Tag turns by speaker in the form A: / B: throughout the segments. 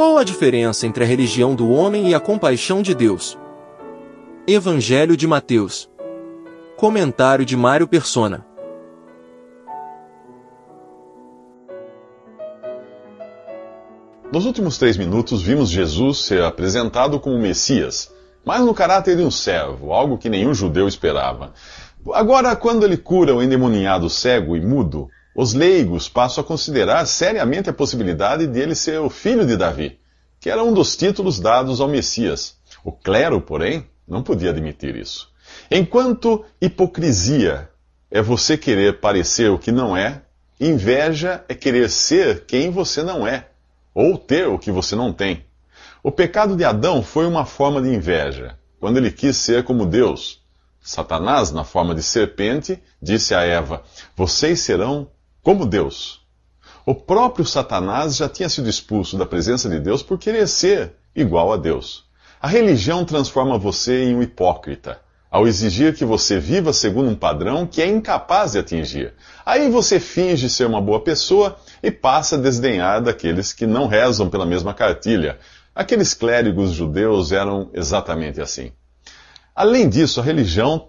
A: Qual a diferença entre a religião do homem e a compaixão de Deus? Evangelho de Mateus. Comentário de Mário Persona.
B: Nos últimos três minutos, vimos Jesus ser apresentado como Messias, mas no caráter de um servo, algo que nenhum judeu esperava. Agora, quando ele cura o endemoniado cego e mudo, os leigos passam a considerar seriamente a possibilidade de ele ser o filho de Davi, que era um dos títulos dados ao Messias. O clero, porém, não podia admitir isso. Enquanto hipocrisia é você querer parecer o que não é, inveja é querer ser quem você não é ou ter o que você não tem. O pecado de Adão foi uma forma de inveja, quando ele quis ser como Deus. Satanás, na forma de serpente, disse a Eva: Vocês serão como Deus. O próprio Satanás já tinha sido expulso da presença de Deus por querer ser igual a Deus. A religião transforma você em um hipócrita ao exigir que você viva segundo um padrão que é incapaz de atingir. Aí você finge ser uma boa pessoa e passa a desdenhar daqueles que não rezam pela mesma cartilha. Aqueles clérigos judeus eram exatamente assim. Além disso, a religião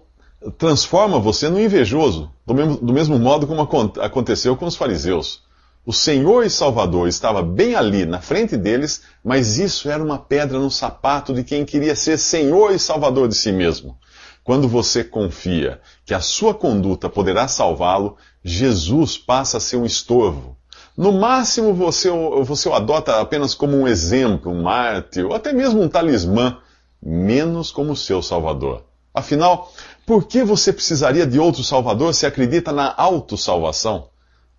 B: transforma você no invejoso, do mesmo, do mesmo modo como aconteceu com os fariseus. O Senhor e Salvador estava bem ali, na frente deles, mas isso era uma pedra no sapato de quem queria ser Senhor e Salvador de si mesmo. Quando você confia que a sua conduta poderá salvá-lo, Jesus passa a ser um estorvo. No máximo, você, você o adota apenas como um exemplo, um mártir, ou até mesmo um talismã, menos como seu salvador. Afinal, por que você precisaria de outro salvador se acredita na autossalvação?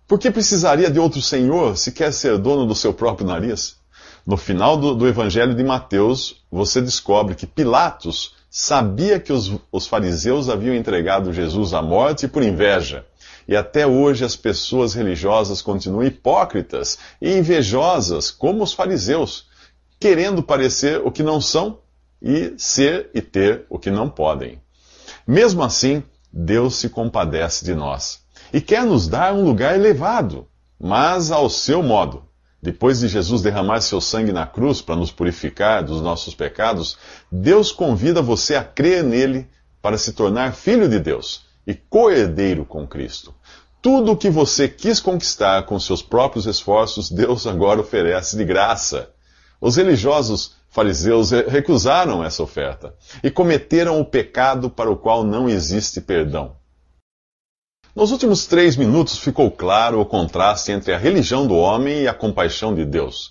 B: Por que precisaria de outro senhor se quer ser dono do seu próprio nariz? No final do, do Evangelho de Mateus, você descobre que Pilatos sabia que os, os fariseus haviam entregado Jesus à morte por inveja. E até hoje as pessoas religiosas continuam hipócritas e invejosas, como os fariseus, querendo parecer o que não são e ser e ter o que não podem. Mesmo assim, Deus se compadece de nós e quer nos dar um lugar elevado, mas ao seu modo. Depois de Jesus derramar seu sangue na cruz para nos purificar dos nossos pecados, Deus convida você a crer nele para se tornar filho de Deus e co-herdeiro com Cristo. Tudo o que você quis conquistar com seus próprios esforços, Deus agora oferece de graça. Os religiosos fariseus recusaram essa oferta e cometeram o pecado para o qual não existe perdão. Nos últimos três minutos ficou claro o contraste entre a religião do homem e a compaixão de Deus.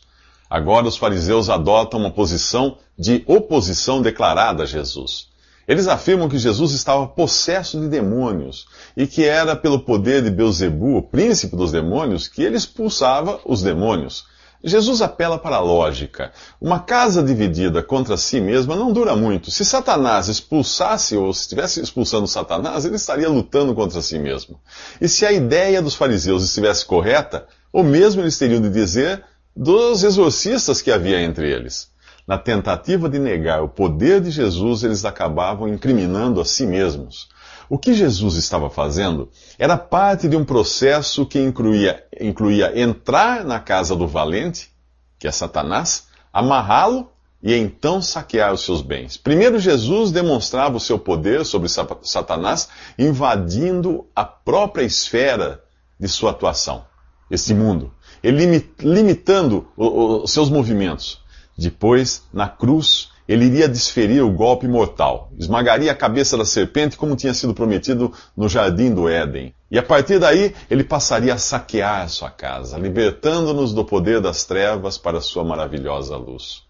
B: Agora os fariseus adotam uma posição de oposição declarada a Jesus. Eles afirmam que Jesus estava possesso de demônios e que era pelo poder de Beuzebu, o príncipe dos demônios, que ele expulsava os demônios. Jesus apela para a lógica. Uma casa dividida contra si mesma não dura muito. Se Satanás expulsasse ou se estivesse expulsando Satanás, ele estaria lutando contra si mesmo. E se a ideia dos fariseus estivesse correta, o mesmo eles teriam de dizer dos exorcistas que havia entre eles. Na tentativa de negar o poder de Jesus, eles acabavam incriminando a si mesmos. O que Jesus estava fazendo era parte de um processo que incluía, incluía entrar na casa do valente, que é Satanás, amarrá-lo e então saquear os seus bens. Primeiro, Jesus demonstrava o seu poder sobre Satanás, invadindo a própria esfera de sua atuação, esse mundo, ele limitando os seus movimentos. Depois, na cruz, ele iria desferir o golpe mortal, esmagaria a cabeça da serpente como tinha sido prometido no jardim do Éden. E a partir daí, ele passaria a saquear sua casa, libertando-nos do poder das trevas para sua maravilhosa luz.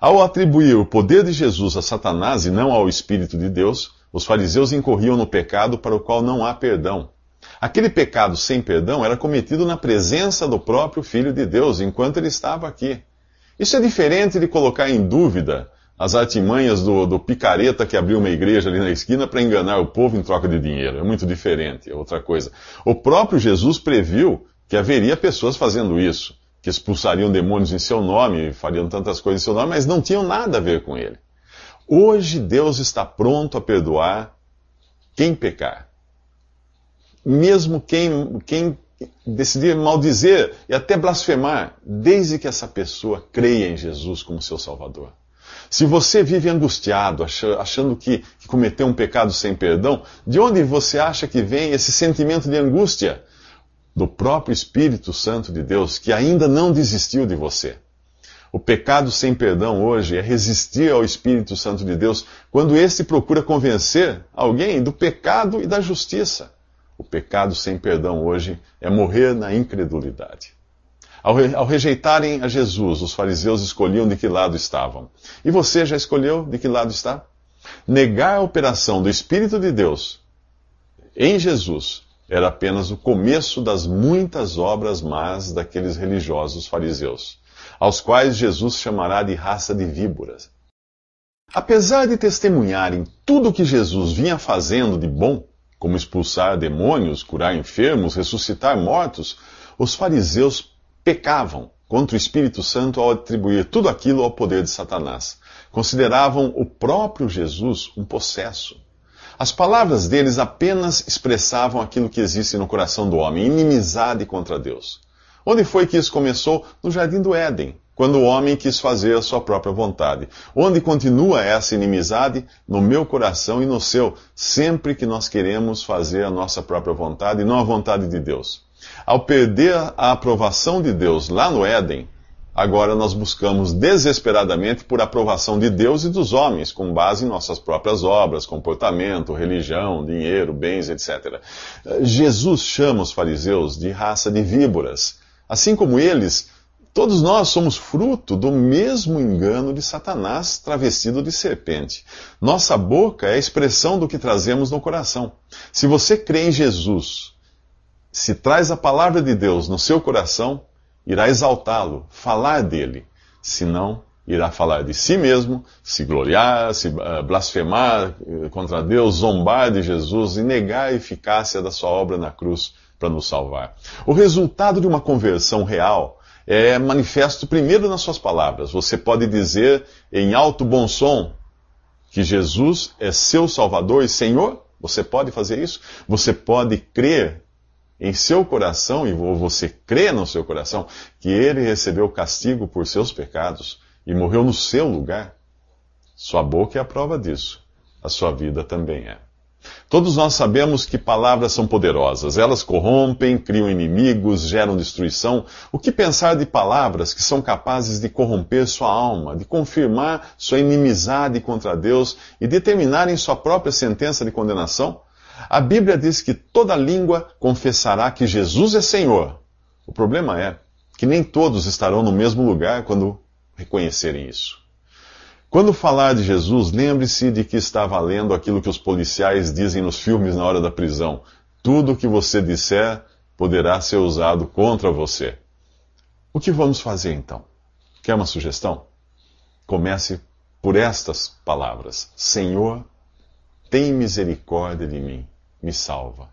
B: Ao atribuir o poder de Jesus a Satanás e não ao Espírito de Deus, os fariseus incorriam no pecado para o qual não há perdão. Aquele pecado sem perdão era cometido na presença do próprio Filho de Deus, enquanto ele estava aqui. Isso é diferente de colocar em dúvida as artimanhas do, do picareta que abriu uma igreja ali na esquina para enganar o povo em troca de dinheiro. É muito diferente, é outra coisa. O próprio Jesus previu que haveria pessoas fazendo isso, que expulsariam demônios em seu nome, fariam tantas coisas em seu nome, mas não tinham nada a ver com ele. Hoje Deus está pronto a perdoar quem pecar. Mesmo quem, quem decidir maldizer e até blasfemar, desde que essa pessoa creia em Jesus como seu Salvador. Se você vive angustiado, achando que, cometeu um pecado sem perdão, de onde você acha que vem esse sentimento de angústia? Do próprio Espírito Santo de Deus, que ainda não desistiu de você. O pecado sem perdão hoje é resistir ao Espírito Santo de Deus quando este procura convencer alguém do pecado e da justiça. O pecado sem perdão hoje é morrer na incredulidade. Ao, re, ao, rejeitarem a Jesus, os fariseus escolhiam de que lado estavam. E você já escolheu de que lado está? Negar a operação do Espírito de Deus em Jesus era apenas o começo das muitas obras más daqueles religiosos fariseus, aos quais Jesus chamará de raça de víboras. Apesar de testemunharem tudo o que Jesus vinha fazendo de bom, como expulsar demônios, curar enfermos, ressuscitar mortos, os fariseus pecavam contra o Espírito Santo ao atribuir tudo aquilo ao poder de Satanás. Consideravam o próprio Jesus um possesso. As palavras deles apenas expressavam aquilo que existe no coração do homem, inimizade contra Deus. Onde foi que isso começou? No jardim do Éden, quando o homem quis fazer a sua própria vontade. Onde continua essa inimizade? No meu coração e no seu, sempre que nós queremos fazer a nossa própria vontade e não a vontade de Deus. Ao perder a aprovação de Deus lá no Éden, agora nós buscamos desesperadamente por aprovação de Deus e dos homens, com base em nossas próprias obras, comportamento, religião, dinheiro, bens, etc. Jesus chama os fariseus de raça de víboras. Assim como eles, todos nós somos fruto do mesmo engano de Satanás travestido de serpente. Nossa boca é a expressão do que trazemos no coração. Se você crê em Jesus, se traz a palavra de Deus no seu coração, irá exaltá-lo, falar dele. Se não, irá falar de si mesmo, se gloriar, se uh, blasfemar uh, contra Deus, zombar de Jesus e negar a eficácia da sua obra na cruz para nos salvar. O resultado de uma conversão real é manifesto primeiro nas suas palavras. Você pode dizer em alto bom som que Jesus é seu Salvador e Senhor. Você pode fazer isso? Você pode crer em seu coração, e você crê no seu coração, que ele recebeu castigo por seus pecados e morreu no seu lugar, sua boca é a prova disso. A sua vida também é. Todos nós sabemos que palavras são poderosas. Elas corrompem, criam inimigos, geram destruição. O que pensar de palavras que são capazes de corromper sua alma, de confirmar sua inimizade contra Deus e determinarem sua própria sentença de condenação? A Bíblia diz que toda língua confessará que Jesus é Senhor. O problema é que nem todos estarão no mesmo lugar quando reconhecerem isso. Quando falar de Jesus, lembre-se de que está valendo aquilo que os policiais dizem nos filmes na hora da prisão. Tudo o que você disser poderá ser usado contra você. O que vamos fazer então? Quer uma sugestão? Comece por estas palavras: Senhor, tem misericórdia de mim me salva.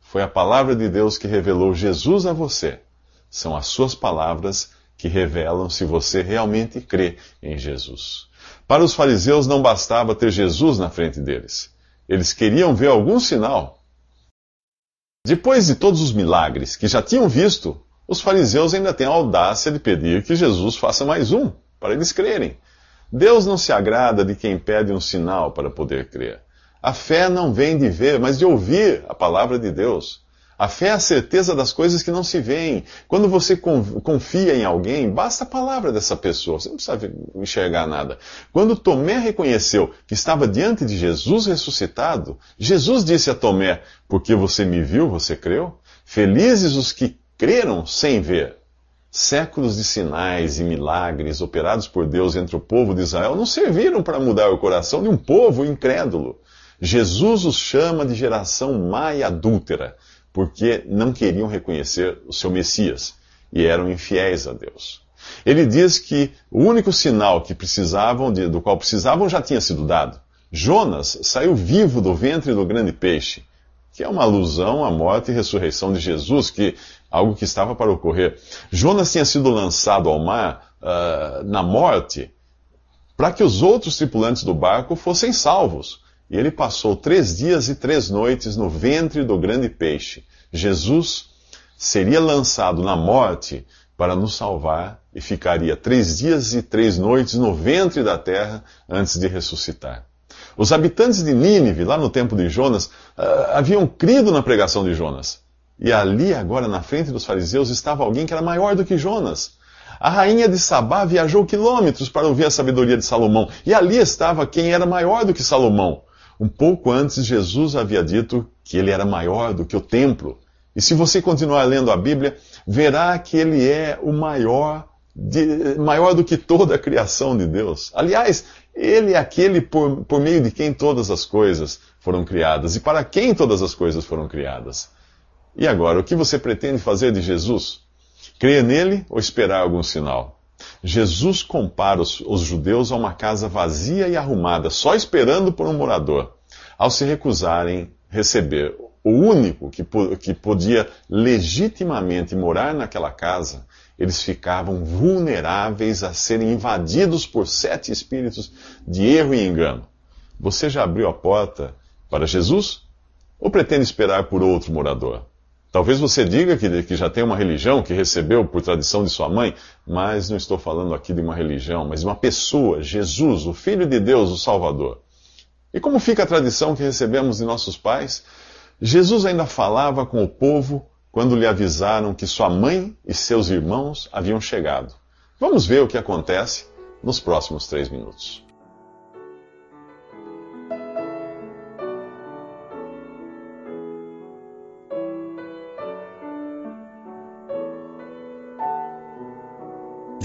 B: Foi a palavra de Deus que revelou Jesus a você. São as suas palavras que revelam se você realmente crê em Jesus. Para os fariseus não bastava ter Jesus na frente deles. Eles queriam ver algum sinal. Depois de todos os milagres que já tinham visto, os fariseus ainda têm a audácia de pedir que Jesus faça mais um, para eles crerem. Deus não se agrada de quem pede um sinal para poder crer. A fé não vem de ver, mas de ouvir a palavra de Deus. A fé é a certeza das coisas que não se veem. Quando você confia em alguém, basta a palavra dessa pessoa, você não precisa enxergar nada. Quando Tomé reconheceu que estava diante de Jesus ressuscitado, Jesus disse a Tomé: Porque você me viu, você creu? Felizes os que creram sem ver. Séculos de sinais e milagres operados por Deus entre o povo de Israel não serviram para mudar o coração de um povo incrédulo. Jesus os chama de geração má e adúltera, porque não queriam reconhecer o seu Messias e eram infiéis a Deus. Ele diz que o único sinal que precisavam, de, do qual precisavam, já tinha sido dado. Jonas saiu vivo do ventre do grande peixe, que é uma alusão à morte e ressurreição de Jesus, que algo que estava para ocorrer. Jonas tinha sido lançado ao mar uh, na morte para que os outros tripulantes do barco fossem salvos. E ele passou três dias e três noites no ventre do grande peixe. Jesus seria lançado na morte para nos salvar e ficaria três dias e três noites no ventre da terra antes de ressuscitar. Os habitantes de Nínive, lá no tempo de Jonas, ah, haviam crido na pregação de Jonas. E ali, agora, na frente dos fariseus, estava alguém que era maior do que Jonas. A rainha de Sabá viajou quilômetros para ouvir a sabedoria de Salomão. E ali estava quem era maior do que Salomão. Um pouco antes, Jesus havia dito que ele era maior do que o templo. E se você continuar lendo a Bíblia, verá que ele é o maior, de, maior do que toda a criação de Deus. Aliás, ele é aquele por, por meio de quem todas as coisas foram criadas e para quem todas as coisas foram criadas. E agora, o que você pretende fazer de Jesus? Crer nele ou esperar algum sinal? Jesus compara os, os, judeus a uma casa vazia e arrumada, só esperando por um morador. Ao se recusarem receber o único que, que podia legitimamente morar naquela casa, eles ficavam vulneráveis a serem invadidos por sete espíritos de erro e engano. Você já abriu a porta para Jesus? Ou pretende esperar por outro morador? Talvez você diga que, que, já tem uma religião que recebeu por tradição de sua mãe, mas não estou falando aqui de uma religião, mas de uma pessoa, Jesus, o Filho de Deus, o Salvador. E como fica a tradição que recebemos de nossos pais? Jesus ainda falava com o povo quando lhe avisaram que sua mãe e seus irmãos haviam chegado. Vamos ver o que acontece nos próximos três minutos.